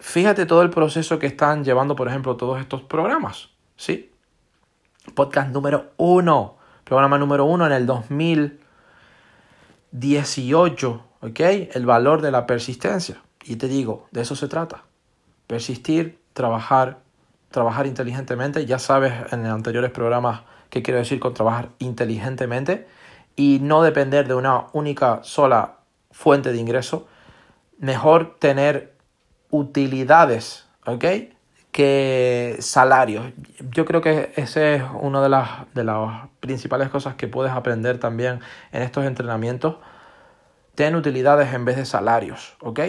fíjate todo el proceso que están llevando, por ejemplo, todos estos programas, ¿sí? Podcast número uno, programa número uno en el 2018, ¿ok? El valor de la persistencia. Y te digo, de eso se trata. Persistir, trabajar, trabajar inteligentemente. Ya sabes en anteriores programas qué quiero decir con trabajar inteligentemente y no depender de una única sola fuente de ingreso. Mejor tener utilidades, ¿ok? Que salarios. Yo creo que esa es una de las, de las principales cosas que puedes aprender también en estos entrenamientos. Ten utilidades en vez de salarios, ¿ok?